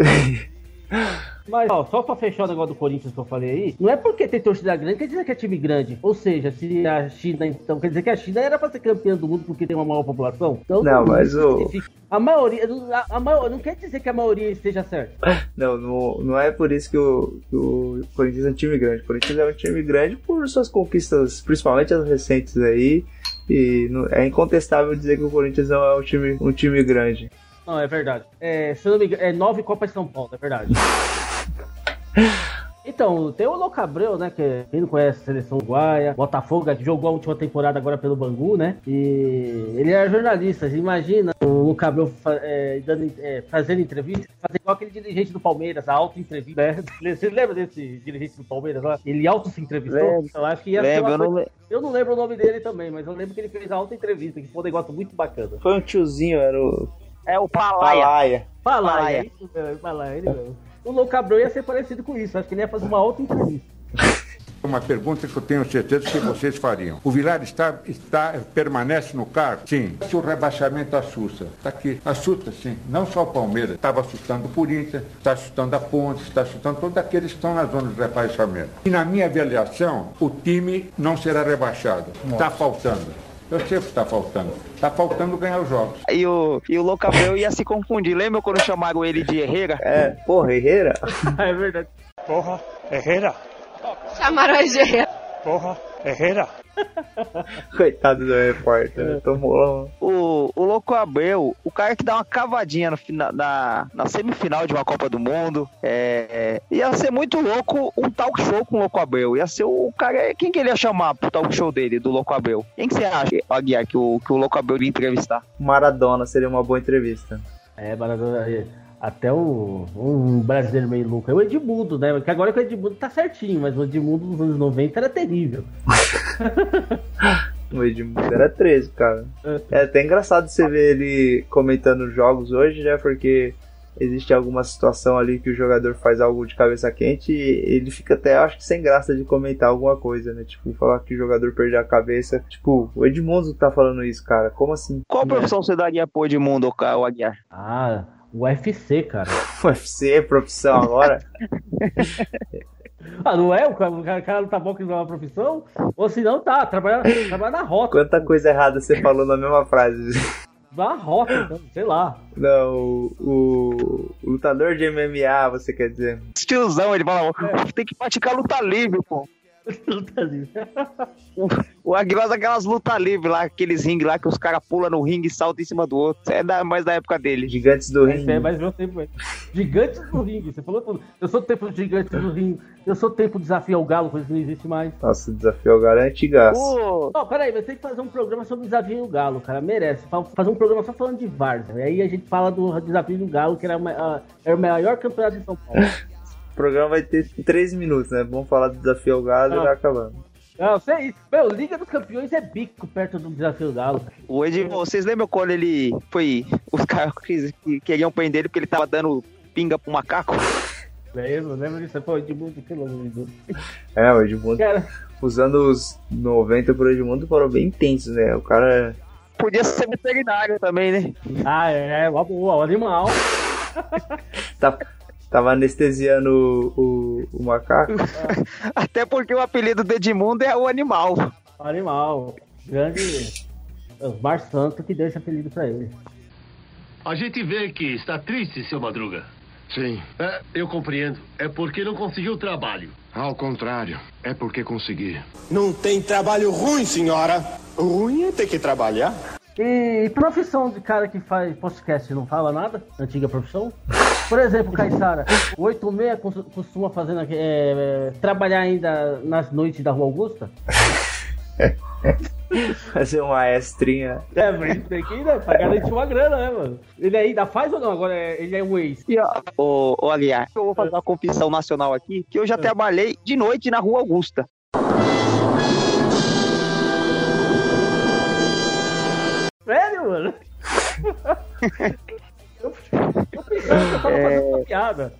[SPEAKER 2] Mas, ó, só pra fechar o negócio do Corinthians que eu falei aí, não é porque tem torcida grande quer dizer que é time grande. Ou seja, se a China, então, quer dizer que a China era pra ser campeã do mundo porque tem uma maior população? Então,
[SPEAKER 1] não, mas o.
[SPEAKER 2] A maioria, a, a maioria, não quer dizer que a maioria esteja certa.
[SPEAKER 1] Não, não, não é por isso que o, que o Corinthians é um time grande. O Corinthians é um time grande por suas conquistas, principalmente as recentes aí. E não, é incontestável dizer que o Corinthians não é um time, um time grande.
[SPEAKER 2] Não, é verdade. É, se eu não me engano, é nove Copas São Paulo, é verdade. Então, tem o Louco Abreu, né? Que quem não conhece a seleção uruguaia, Botafogo, que jogou a última temporada agora pelo Bangu, né? E ele era jornalista. Imagina o Louco Abreu é, dando, é, fazendo entrevista, fazer igual aquele dirigente do Palmeiras, a auto-entrevista. Né? Você lembra desse dirigente do Palmeiras lá? Ele auto-se entrevistou? Lembro. Eu acho que ia
[SPEAKER 3] lembro, ser.
[SPEAKER 2] Eu, não... eu não lembro o nome dele também, mas eu lembro que ele fez a auto-entrevista, que foi um negócio muito bacana.
[SPEAKER 1] Foi um tiozinho, era o.
[SPEAKER 3] É o Palaia.
[SPEAKER 1] Palaia.
[SPEAKER 2] Palaia. Palaia. Isso, Palaia, ele mesmo o Louco Abreu ia ser parecido com isso. Acho que ele ia fazer uma outra entrevista.
[SPEAKER 9] Uma pergunta que eu tenho certeza que vocês fariam. O Vilar está, está, permanece no cargo? Sim. Se o rebaixamento assusta, está aqui. Assusta, sim. Não só o Palmeiras. Estava assustando o Corinthians, está assustando a Ponte, está assustando todos aqueles que estão na zona de rebaixamento. E na minha avaliação, o time não será rebaixado. Está faltando. Eu sei o que está faltando. Está faltando ganhar os jogos.
[SPEAKER 3] E o, e o Locabel ia se confundir. Lembra quando chamaram ele de Herrera?
[SPEAKER 1] É, porra, Herrera?
[SPEAKER 2] é verdade.
[SPEAKER 5] Porra, Herrera.
[SPEAKER 10] Chamaram ele de Herrera.
[SPEAKER 5] Porra, Herrera.
[SPEAKER 1] Coitado do repórter, né? tomou.
[SPEAKER 3] O, o Louco Abreu, o cara que dá uma cavadinha no, na, na semifinal de uma Copa do Mundo. É, ia ser muito louco um talk show com o Louco Abreu. Ia ser o cara. Quem que ele ia chamar pro talk show dele, do Louco Abreu? Quem que você acha, Aguiar, que o, que o Louco Abreu ia entrevistar?
[SPEAKER 1] Maradona seria uma boa entrevista.
[SPEAKER 2] É, Maradona. Até o um brasileiro meio louco. É o Edmundo, né? Porque agora que o Edmundo tá certinho, mas o Edmundo dos anos 90 era terrível.
[SPEAKER 1] o Edmundo era 13, cara. É. é até engraçado você ver ele comentando jogos hoje, né? Porque existe alguma situação ali que o jogador faz algo de cabeça quente e ele fica até, acho que sem graça de comentar alguma coisa, né? Tipo, falar que o jogador perdeu a cabeça. Tipo, o Edmundo tá falando isso, cara. Como assim?
[SPEAKER 3] Qual profissão você daria pro Edmundo, o Aguiar?
[SPEAKER 2] Ah, UFC, cara.
[SPEAKER 1] UFC é profissão agora?
[SPEAKER 2] Ah, não é? O cara, o cara não tá bom que não é uma profissão? Ou se não, tá, trabalha, trabalha na rota.
[SPEAKER 1] Quanta coisa errada você falou na mesma frase.
[SPEAKER 2] Na rota, então, sei lá.
[SPEAKER 1] Não, o, o, o lutador de MMA, você quer dizer.
[SPEAKER 3] Tiozão, ele fala, tem que praticar luta livre, pô.
[SPEAKER 2] Luta livre.
[SPEAKER 3] O Aguilar aquelas lutas livres lá, aqueles ringues lá que os caras pulam no ringue e saltam em cima do outro. É da, mais da época dele.
[SPEAKER 1] Gigantes do ringue.
[SPEAKER 2] é mais meu tempo. é. Gigantes do ringue, você falou tudo. Eu sou do tempo do Gigantes do ringue. Eu sou do tempo do desafio ao galo, coisa que não existe mais.
[SPEAKER 1] Nossa, o desafio ao galo é antigaço.
[SPEAKER 3] Pô,
[SPEAKER 2] Não, peraí, vai ter que fazer um programa sobre o desafio do galo, cara. Merece. Fa- Fazer um programa só falando de. E aí a gente fala do desafio do galo, que era, o a- era o maior campeonato de São Paulo.
[SPEAKER 1] O programa vai ter 3 minutos, né? Vamos falar do desafio ao galo e vai acabando.
[SPEAKER 2] Não, sei isso. Meu, Liga dos Campeões é bico perto do desafio galo.
[SPEAKER 3] o Ed, vocês lembram quando ele foi. Os caras que que queriam prender ele porque ele tava dando pinga pro macaco?
[SPEAKER 2] Lembra, lembra disso? Pô, Edmundo, pelo amor de Deus.
[SPEAKER 1] É, o Edmundo,
[SPEAKER 2] Cara,
[SPEAKER 1] os anos 90 pro Edmundo foram bem intensos, né? O cara.
[SPEAKER 3] Podia ser veterinário também, né?
[SPEAKER 2] ah, é, é uma boa, o animal.
[SPEAKER 1] Tá, tava anestesiando o, o, o macaco.
[SPEAKER 3] Até porque o apelido do Edmundo é o animal.
[SPEAKER 2] Animal. Grande. Osmar Santos que deu esse apelido pra ele.
[SPEAKER 5] A gente vê que está triste, seu Madruga.
[SPEAKER 6] Sim.
[SPEAKER 5] É, eu compreendo. É porque não conseguiu trabalho.
[SPEAKER 6] Ao contrário, é porque consegui.
[SPEAKER 7] Não tem trabalho ruim, senhora. Ruim é ter que trabalhar.
[SPEAKER 2] E profissão de cara que faz podcast não fala nada? Antiga profissão? Por exemplo, Caissara, o 86 cos- costuma fazer na- é, é, trabalhar ainda nas noites da Rua Augusta?
[SPEAKER 1] Fazer uma estrinha.
[SPEAKER 2] É, mas tem que ir, né? Pra garantir uma grana, né, mano? Ele ainda faz ou não? Agora é- ele é um ex.
[SPEAKER 3] E, ó, ô, ô Aguiar, eu vou fazer uma confissão nacional aqui, que eu já trabalhei de noite na Rua Augusta.
[SPEAKER 2] Sério, mano? eu, tava fazendo uma piada.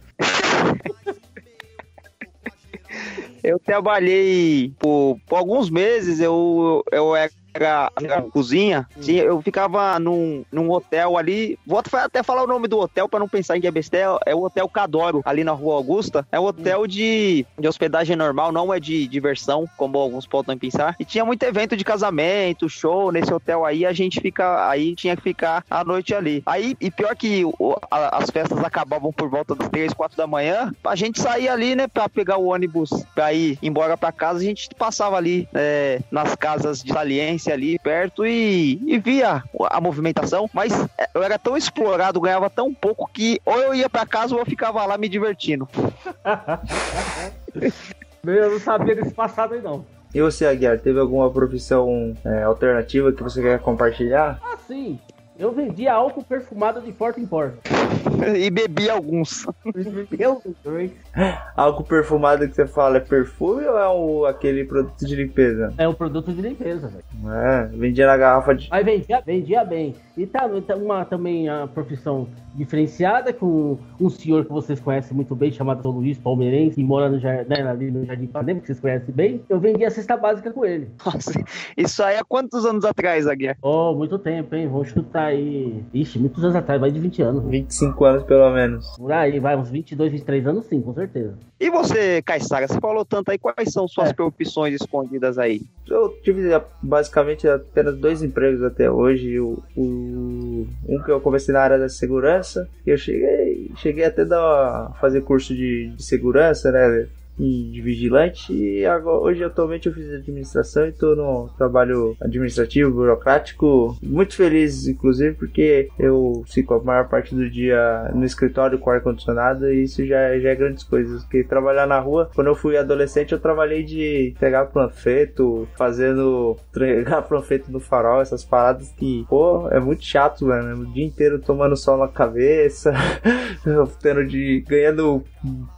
[SPEAKER 3] Eu trabalhei por, por alguns meses, eu, eu era na cozinha, sim, eu ficava num, num hotel ali, vou até falar o nome do hotel pra não pensar em que é besteira, é o Hotel Cadoro, ali na Rua Augusta, é um hotel de, de hospedagem normal, não é de diversão, como alguns podem pensar, e tinha muito evento de casamento, show. Nesse hotel aí, a gente fica, aí tinha que ficar a noite ali. Aí, e pior que o- a- as festas acabavam por volta das 3, 4 da manhã, a gente saía ali, né, pra pegar o ônibus pra ir embora pra casa, a gente passava ali é, nas casas de ali perto e, e via a movimentação, mas é, eu era tão explorado, ganhava tão pouco que ou eu ia pra casa ou eu ficava lá me divertindo.
[SPEAKER 2] Eu não sabia desse passado aí, não.
[SPEAKER 1] E você, Aguiar, teve alguma profissão é, alternativa que você quer compartilhar?
[SPEAKER 2] Ah, sim. Eu vendia álcool perfumado de porta em porta.
[SPEAKER 3] e bebi alguns.
[SPEAKER 2] Meu Deus.
[SPEAKER 1] Algo perfumado que você fala é perfume ou é o, aquele produto de limpeza?
[SPEAKER 2] É um produto de limpeza, velho.
[SPEAKER 1] É, vendia na garrafa de.
[SPEAKER 2] Mas vendia, vendia bem. E tá, tá uma também a profissão diferenciada com um senhor que vocês conhecem muito bem, chamado São Luís Palmeirense, que mora no, jar- né, ali no Jardim Ipanema, que vocês conhecem bem. Eu vendia a cesta básica com ele.
[SPEAKER 3] Nossa, isso aí há quantos anos atrás, Aguiar?
[SPEAKER 2] Oh, muito tempo, hein? Vamos chutar aí. Ixi, muitos anos atrás, mais de 20 anos.
[SPEAKER 1] 25 anos pelo menos.
[SPEAKER 2] Por aí, vai, uns 22, 23 anos sim, com certeza.
[SPEAKER 3] E você, Caissara, você falou tanto aí, quais são suas
[SPEAKER 2] É.
[SPEAKER 3] profissões escondidas aí?
[SPEAKER 1] Eu tive ah, basicamente apenas dois empregos até hoje. O, o- um que eu comecei na área da segurança. E eu cheguei, cheguei até dar, fazer curso de, de segurança, né? De vigilante. E agora, hoje, atualmente, eu fiz administração e estou no trabalho administrativo, burocrático. Muito feliz, inclusive, porque eu fico a maior parte do dia no escritório com ar-condicionado. E isso já, já é grandes coisas. Porque trabalhar na rua, quando eu fui adolescente, eu trabalhei de pegar panfleto, fazendo entregar panfleto no farol, essas paradas que, pô, é muito chato, mano. O dia inteiro tomando sol na cabeça, tendo de ganhando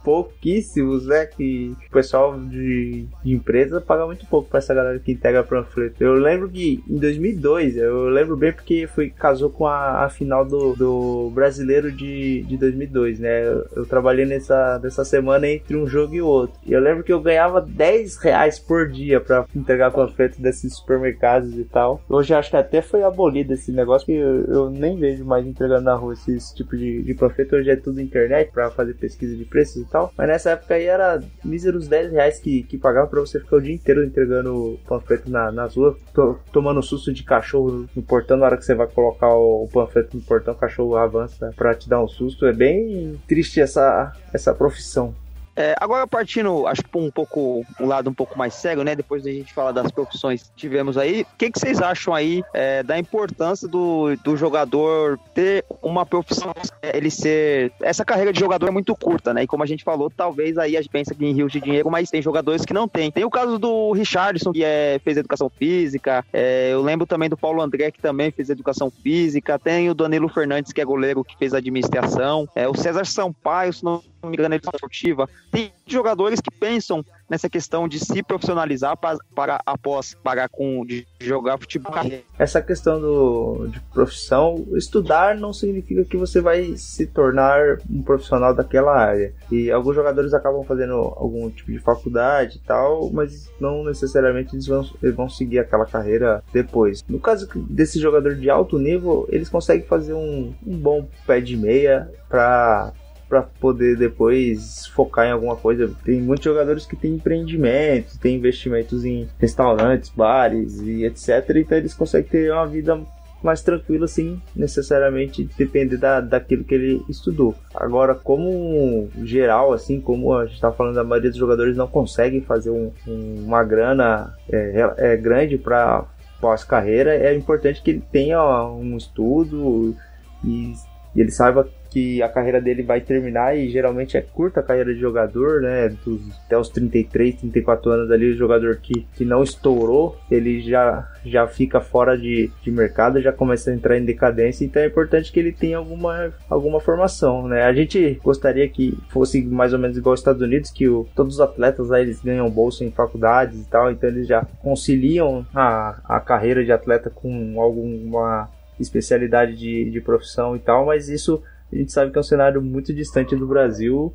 [SPEAKER 1] pouquíssimos, né? Que o pessoal de, de empresa paga muito pouco pra essa galera que entrega panfleto. Eu lembro que em 2002, eu lembro bem porque foi casou com a, a final do, do brasileiro de, de 2002, né? Eu, eu trabalhei nessa, nessa semana entre um jogo e outro. E eu lembro que eu ganhava 10 reais por dia pra entregar panfleto desses supermercados e tal. Hoje acho que até foi abolido esse negócio, que eu, eu nem vejo mais entregando na rua esse, esse tipo de, de panfleto. Hoje é tudo internet pra fazer pesquisa de preços e tal. Mas nessa época aí era míseros 10 reais que, que pagava pra você ficar o dia inteiro entregando panfleto na, nas ruas, to, tomando susto de cachorro no portão. Na hora que você vai colocar o, o panfleto no portão, o cachorro avança pra te dar um susto. É bem triste essa, essa profissão.
[SPEAKER 3] É, agora partindo, acho que um pouco um lado um pouco mais cego, né? Depois da gente falar das profissões que tivemos aí, o que, que vocês acham aí é, da importância do, do jogador ter uma profissão, é, ele ser essa carreira de jogador é muito curta, né? E como a gente falou, talvez aí a gente pensa que em rios de dinheiro, mas tem jogadores que não tem. Tem o caso do Richardson que é, fez educação física. É, eu lembro também do Paulo André que também fez educação física. Tem o Danilo Fernandes que é goleiro que fez administração. É, o César Sampaio, se não me engano, ele esportiva. Tem jogadores que pensam nessa questão de se profissionalizar para, para após parar com de jogar futebol.
[SPEAKER 1] Essa questão do, de profissão, estudar não significa que você vai se tornar um profissional daquela área. E alguns jogadores acabam fazendo algum tipo de faculdade e tal, mas não necessariamente eles vão, eles vão seguir aquela carreira depois. No caso desse jogador de alto nível, eles conseguem fazer um, um bom pé de meia para para poder depois focar em alguma coisa. Tem muitos jogadores que têm empreendimentos, têm investimentos em restaurantes, bares e etc. Então eles conseguem ter uma vida mais tranquila sem necessariamente depender da, daquilo que ele estudou. Agora, como geral, assim como a gente está falando, a maioria dos jogadores não conseguem fazer um, um, uma grana é, é grande para pós-carreira, é importante que ele tenha um estudo e, e ele saiba que a carreira dele vai terminar e geralmente é curta a carreira de jogador, né? Dos, até os 33, 34 anos ali, o jogador que, que não estourou, ele já, já fica fora de, de mercado, já começa a entrar em decadência, então é importante que ele tenha alguma, alguma formação, né? A gente gostaria que fosse mais ou menos igual aos Estados Unidos, que o, todos os atletas aí eles ganham bolsa em faculdades e tal, então eles já conciliam a, a carreira de atleta com alguma especialidade de, de profissão e tal, mas isso a gente sabe que é um cenário muito distante do Brasil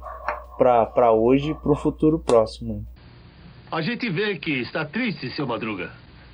[SPEAKER 1] para hoje e para o futuro próximo.
[SPEAKER 5] A gente vê que está triste, seu Madruga.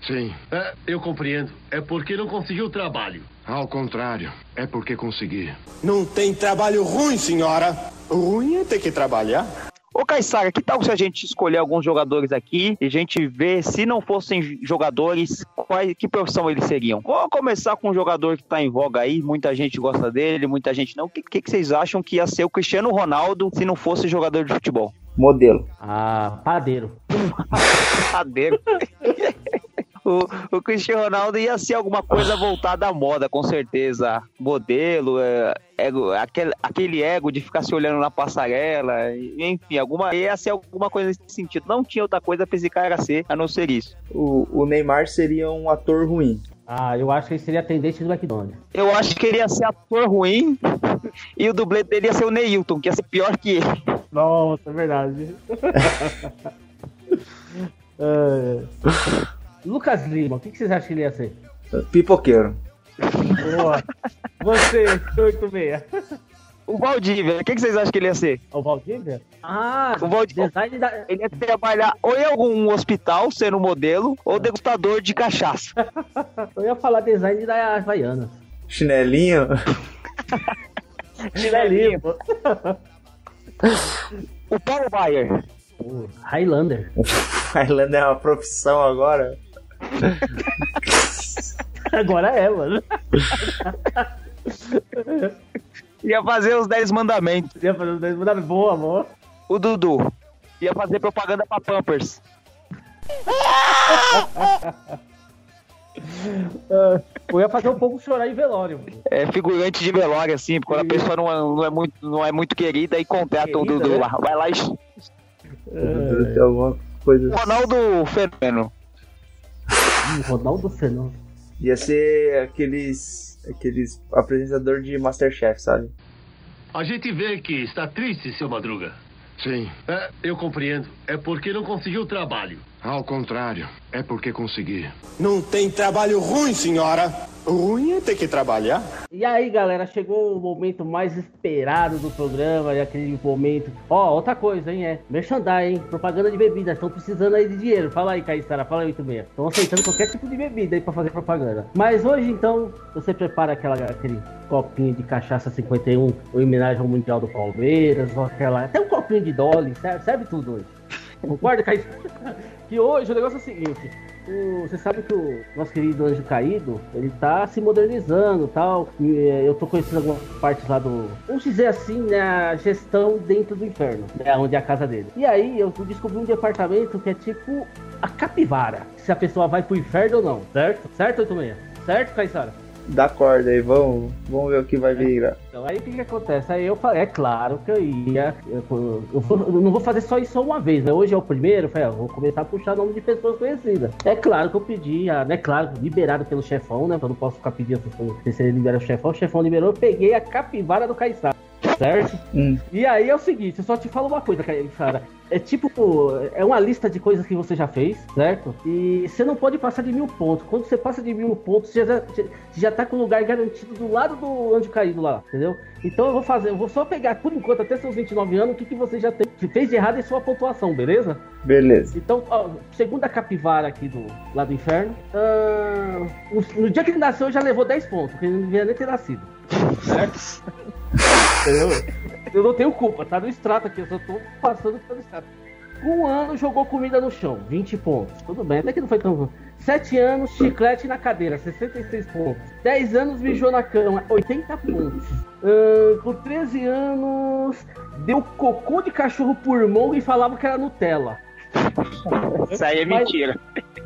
[SPEAKER 6] Sim.
[SPEAKER 5] É, eu compreendo. É porque não conseguiu trabalho.
[SPEAKER 6] Ao contrário, é porque consegui.
[SPEAKER 7] Não tem trabalho ruim, senhora. Ruim é ter que trabalhar.
[SPEAKER 3] Ô, Caissara, que tal se a gente escolher alguns jogadores aqui e a gente ver se não fossem jogadores, qual, que profissão eles seriam? Vou começar com um jogador que tá em voga aí, muita gente gosta dele, muita gente não. O que, que, que vocês acham que ia ser o Cristiano Ronaldo se não fosse jogador de futebol?
[SPEAKER 1] Modelo.
[SPEAKER 2] Ah, padeiro.
[SPEAKER 3] padeiro. o, o Cristiano Ronaldo ia ser alguma coisa voltada à moda, com certeza. Modelo, é, ego, aquele, aquele ego de ficar se olhando na passarela, enfim, alguma, ia ser alguma coisa nesse sentido. Não tinha outra coisa pra esse cara ser, a não ser isso.
[SPEAKER 1] O, o Neymar seria um ator ruim.
[SPEAKER 2] Ah, eu acho que ele seria atendente do McDonald's.
[SPEAKER 3] Eu acho que ele ia ser ator ruim e o dublê dele ia ser o Neilton, que ia ser pior que ele.
[SPEAKER 2] Nossa, é verdade. é. Lucas Lima, o que, vocês acham que ele ia ser?
[SPEAKER 1] Pipoqueiro.
[SPEAKER 2] Boa. Você, 86.
[SPEAKER 3] O Valdívia, o que, vocês acham que ele ia ser?
[SPEAKER 2] O Valdívia? Ah,
[SPEAKER 3] o Valdívia. Da... Ele ia trabalhar ou em algum hospital, sendo modelo, ou degustador de cachaça.
[SPEAKER 2] Eu ia falar design da Havaiana.
[SPEAKER 1] Chinelinho?
[SPEAKER 2] Chinelinho.
[SPEAKER 3] o Paulo Bayer.
[SPEAKER 2] O Highlander.
[SPEAKER 1] Highlander é uma profissão agora?
[SPEAKER 2] Agora é, mano.
[SPEAKER 3] Ia fazer os 10 mandamentos.
[SPEAKER 2] Ia fazer os 10 mandamentos. Boa, boa.
[SPEAKER 3] O Dudu. Ia fazer propaganda pra Pampers.
[SPEAKER 2] Eu ia fazer um pouco chorar em velório.
[SPEAKER 3] É figurante de velório, assim, quando a pessoa não é, não é, muito, não é muito querida e contrata o Dudu né? lá. Vai lá e.
[SPEAKER 1] É... alguma coisa.
[SPEAKER 3] Ronaldo Fenômeno.
[SPEAKER 2] Ronaldo Fenômeno.
[SPEAKER 1] Ia ser aqueles. aqueles apresentador de Masterchef, sabe?
[SPEAKER 5] A gente vê que está triste, seu Madruga.
[SPEAKER 6] Sim.
[SPEAKER 5] É, eu compreendo. É porque não conseguiu trabalho.
[SPEAKER 6] Ao contrário, é porque consegui.
[SPEAKER 7] Não tem trabalho ruim, senhora. Ruim é ter que trabalhar.
[SPEAKER 2] E aí, galera, chegou o momento mais esperado do programa, e aquele momento. Ó, outra coisa, hein? É merchandising, propaganda de bebida. Estão precisando aí de dinheiro. Fala aí, Caissara, fala aí também. Estão aceitando qualquer tipo de bebida aí pra fazer propaganda. Mas hoje, então, você prepara aquela, aquele copinho de cachaça 51, o homenagem ao Mundial do Palmeiras, ou aquela. Até um copinho de Dolly, serve, serve tudo hoje. Concorda, Caissara? Que hoje o negócio é o seguinte. O, você sabe que o nosso querido Anjo Caído, ele tá se modernizando tal. E, é, eu tô conhecendo algumas partes lá do. Vamos dizer assim, né? A gestão dentro do inferno, né? Onde é a casa dele. E aí eu descobri um departamento que é tipo a capivara. Se a pessoa vai pro inferno ou não, certo? Certo, 86? Certo, Caissara?
[SPEAKER 1] Dá corda aí, vamos, vamos ver o que vai virar.
[SPEAKER 2] Então, aí o que, que acontece? Aí eu falei, é claro que eu ia. Eu, eu, eu, eu não vou fazer só isso uma vez, né? Hoje é o primeiro, eu falei, ah, vou começar a puxar nome de pessoas conhecidas. É claro que eu pedi, ah, é claro, liberado pelo chefão, né? Eu não posso ficar pedindo se ele libera o chefão. O chefão liberou, eu peguei a capivara do Caissara certo? Hum. E aí é o seguinte, eu só te falo uma coisa, cara. É tipo, é uma lista de coisas que você já fez, certo? E você não pode passar de mil pontos. Quando você passa de mil pontos, você já, já tá com o lugar garantido do lado do anjo caído lá, entendeu? Então eu vou fazer, eu vou só pegar, por enquanto, até seus 29 anos, o que, que você já tem, que fez de errado em sua pontuação, beleza?
[SPEAKER 1] Beleza.
[SPEAKER 2] Então, ó, segunda capivara aqui do lado do inferno. Uh, no dia que ele nasceu, já levou 10 pontos, porque ele não devia nem ter nascido. Certo? Entendeu? Eu não tenho culpa, tá no extrato aqui, eu só tô passando pelo extrato. Um ano jogou comida no chão, 20 pontos. Tudo bem, até que não foi tão. 7 anos, chiclete na cadeira, 66 pontos. 10 anos, mijou na cama, 80 pontos. Uh, com 13 anos, deu cocô de cachorro por mão e falava que era Nutella.
[SPEAKER 3] Isso aí é mentira.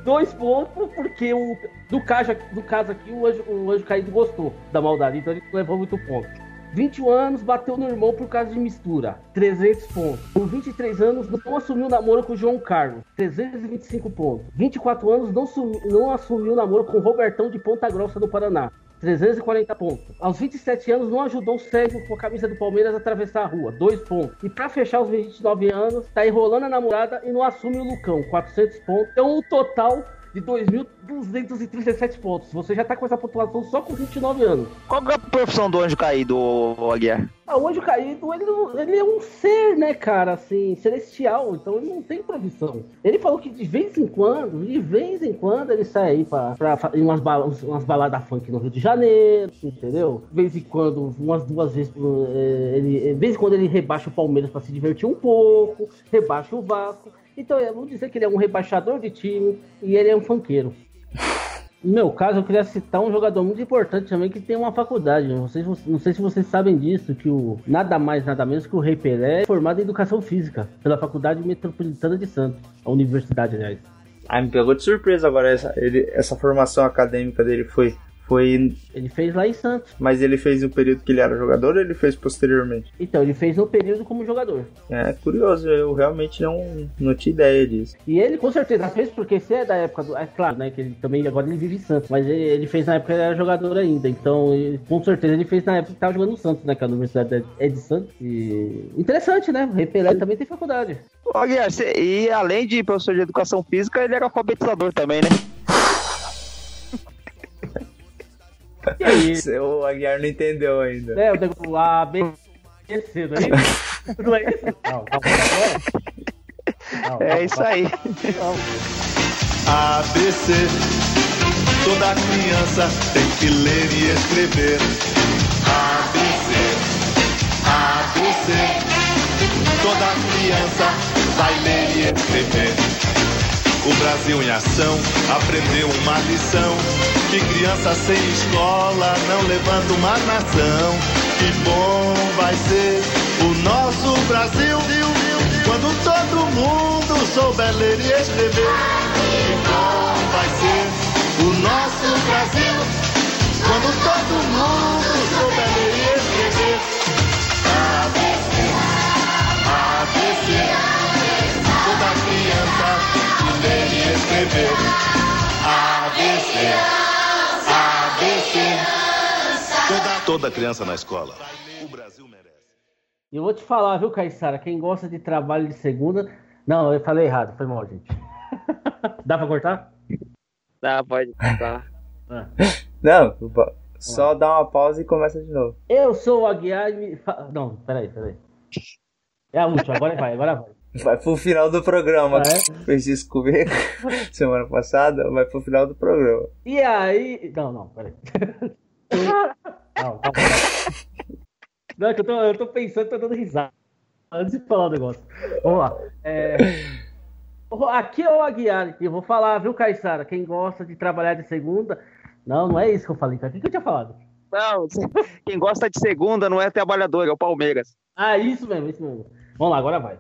[SPEAKER 2] dois pontos, porque o, do, caso, do caso aqui, o anjo, o anjo caído gostou da maldade, então ele levou muito ponto. 21 anos, bateu no irmão por causa de mistura, 300 pontos. Com 23 anos, não assumiu namoro com João Carlos, 325 pontos. 24 anos, não, sumi, não assumiu namoro com Robertão de Ponta Grossa do Paraná. 340 pontos. Aos 27 anos, não ajudou o Sérgio com a camisa do Palmeiras a atravessar a rua, 2 pontos. E para fechar os 29 anos, tá enrolando a namorada e não assume o Lucão, 400 pontos. Então, o total de 2.237 pontos. Você já tá com essa pontuação só com 29 anos.
[SPEAKER 3] Qual é a profissão do anjo caído, Aguiar?
[SPEAKER 2] Ah, o caído, ele, ele é um ser, né, cara, assim, celestial, então ele não tem profissão. Ele falou que de vez em quando, de vez em quando, ele sai aí pra, pra, em umas, umas baladas funk no Rio de Janeiro, entendeu? De vez em quando, umas duas vezes, eh, ele, de vez em quando ele rebaixa o Palmeiras pra se divertir um pouco, rebaixa o Vasco. Então, vamos dizer que ele é um rebaixador de time e ele é um funkeiro. No meu caso, eu queria citar um jogador muito importante também que tem uma faculdade. Não sei, não sei se vocês sabem disso, que o nada mais, nada menos que o Rei Pelé é formado em Educação Física pela Faculdade Metropolitana de Santos, a universidade, aliás.
[SPEAKER 1] Ah, me pegou de surpresa agora essa, ele, essa formação acadêmica dele foi foi.
[SPEAKER 2] Ele fez lá em Santos.
[SPEAKER 1] Mas ele fez no período que ele era jogador ou ele fez posteriormente?
[SPEAKER 2] Então, ele fez no período como jogador.
[SPEAKER 1] É curioso, eu realmente não, não tinha ideia disso.
[SPEAKER 2] E ele com certeza fez, porque se é da época do. É claro, né? Que ele também agora ele vive em Santos, mas ele, ele fez na época que ele era jogador ainda. Então, ele, com certeza ele fez na época que tava jogando no Santos, né? Que a Universidade é de Santos. E. Interessante, né? O Rei Pelé também tem faculdade.
[SPEAKER 3] Ô, Guilherme, e além de professor de educação física, ele era alfabetizador também, né?
[SPEAKER 1] E aí? O Aguiar não entendeu ainda.
[SPEAKER 2] É, eu tenho A, B, C, não é isso? Não é isso? Não,
[SPEAKER 3] não, é isso aí.
[SPEAKER 11] A, B, C. Toda criança tem que ler e escrever. A, B, C. A, B, C. Toda criança vai ler e escrever. O Brasil em ação aprendeu uma lição: que criança sem escola não levanta uma nação. Que bom vai ser o nosso Brasil quando todo mundo souber ler e escrever. Que bom vai ser o nosso Brasil quando todo mundo souber ler e escrever. Escrever. ABC, ABC. Toda, toda criança na escola. O Brasil merece.
[SPEAKER 2] E eu vou te falar, viu, Caissara? Quem gosta de trabalho de segunda. Não, eu falei errado, foi mal, gente. Dá pra cortar?
[SPEAKER 3] Dá, pode cortar.
[SPEAKER 2] Ah.
[SPEAKER 1] Não, só dá uma pausa e começa de novo.
[SPEAKER 2] Eu sou o Aguiar e me... Não, peraí, peraí. É a última, agora vai, agora vai.
[SPEAKER 1] Vai pro final do programa.
[SPEAKER 2] É?
[SPEAKER 1] Fez isso comigo semana passada, vai pro final do programa.
[SPEAKER 2] E aí. Não, não, peraí. Não, calma. Não, é que eu tô, eu tô pensando, tô dando risada. Antes de falar o negócio. Vamos lá. É, Aqui é o Aguiar. E eu vou falar, viu, Caissara? Quem gosta de trabalhar de segunda. Não, não é isso que eu falei, cara. O que, que eu tinha falado?
[SPEAKER 3] Não, quem gosta de segunda não é trabalhador, é o Palmeiras.
[SPEAKER 2] Ah, isso mesmo, isso mesmo. Vamos lá, agora vai.